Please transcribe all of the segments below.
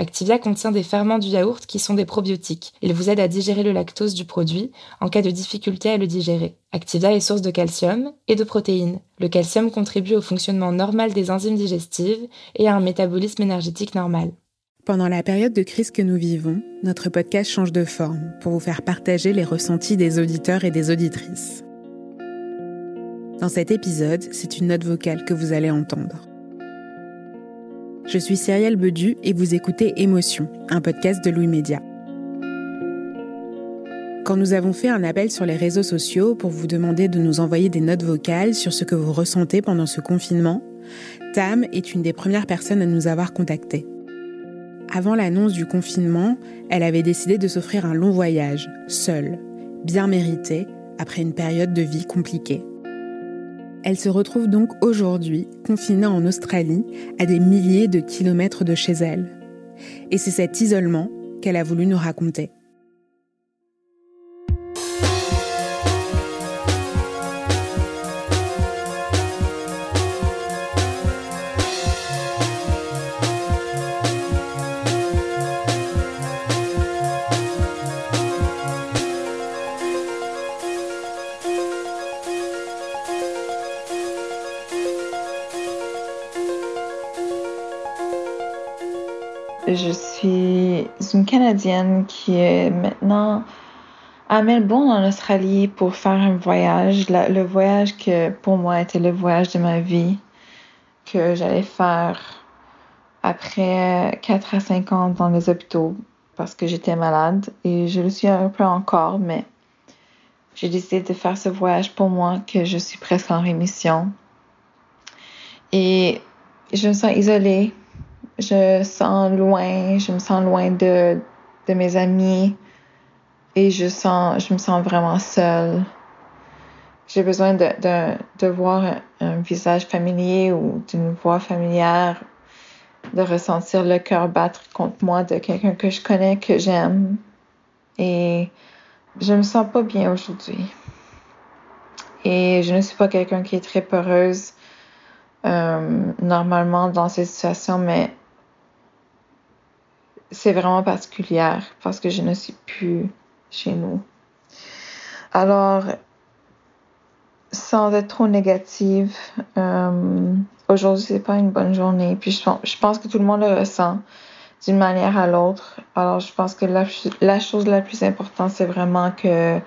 Activia contient des ferments du yaourt qui sont des probiotiques. Ils vous aident à digérer le lactose du produit en cas de difficulté à le digérer. Activia est source de calcium et de protéines. Le calcium contribue au fonctionnement normal des enzymes digestives et à un métabolisme énergétique normal. Pendant la période de crise que nous vivons, notre podcast change de forme pour vous faire partager les ressentis des auditeurs et des auditrices. Dans cet épisode, c'est une note vocale que vous allez entendre. Je suis Cyrielle Bedu et vous écoutez Émotion, un podcast de Louis Média. Quand nous avons fait un appel sur les réseaux sociaux pour vous demander de nous envoyer des notes vocales sur ce que vous ressentez pendant ce confinement, Tam est une des premières personnes à nous avoir contactés. Avant l'annonce du confinement, elle avait décidé de s'offrir un long voyage, seule, bien mérité, après une période de vie compliquée. Elle se retrouve donc aujourd'hui confinée en Australie à des milliers de kilomètres de chez elle. Et c'est cet isolement qu'elle a voulu nous raconter. Je suis une Canadienne qui est maintenant à Melbourne en Australie pour faire un voyage, le voyage que pour moi était le voyage de ma vie, que j'allais faire après 4 à 5 ans dans les hôpitaux parce que j'étais malade et je le suis un peu encore, mais j'ai décidé de faire ce voyage pour moi que je suis presque en rémission. Et je me sens isolée je sens loin, je me sens loin de, de mes amis et je sens, je me sens vraiment seule. J'ai besoin de, de, de voir un, visage familier ou d'une voix familière, de ressentir le cœur battre contre moi de quelqu'un que je connais, que j'aime. Et je me sens pas bien aujourd'hui. Et je ne suis pas quelqu'un qui est très peureuse euh, normalement dans ces situations, mais c'est vraiment particulière parce que je ne suis plus chez nous. Alors, sans être trop négative, euh, aujourd'hui c'est pas une bonne journée. Puis je, je, pense que tout le monde le ressent d'une manière à l'autre. Alors je pense que la, la chose la plus importante c'est vraiment que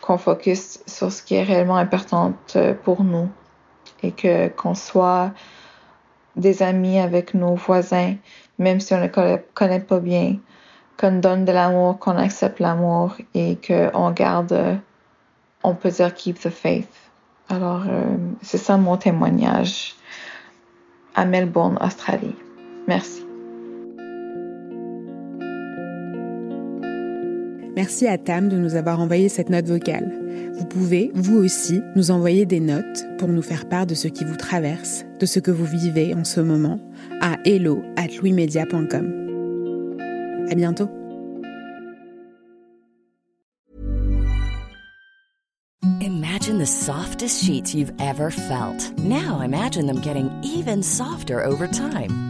qu'on focus sur ce qui est réellement important pour nous et que qu'on soit des amis avec nos voisins, même si on ne connaît pas bien, qu'on donne de l'amour, qu'on accepte l'amour et qu'on garde, on peut dire keep the faith. Alors, euh, c'est ça mon témoignage à Melbourne, Merci. Merci à Tam de nous avoir envoyé cette note vocale. Vous pouvez, vous aussi, nous envoyer des notes pour nous faire part de ce qui vous traverse, de ce que vous vivez en ce moment, à hello at À bientôt. Imagine the softest sheets you've ever felt. Now imagine them getting even softer over time.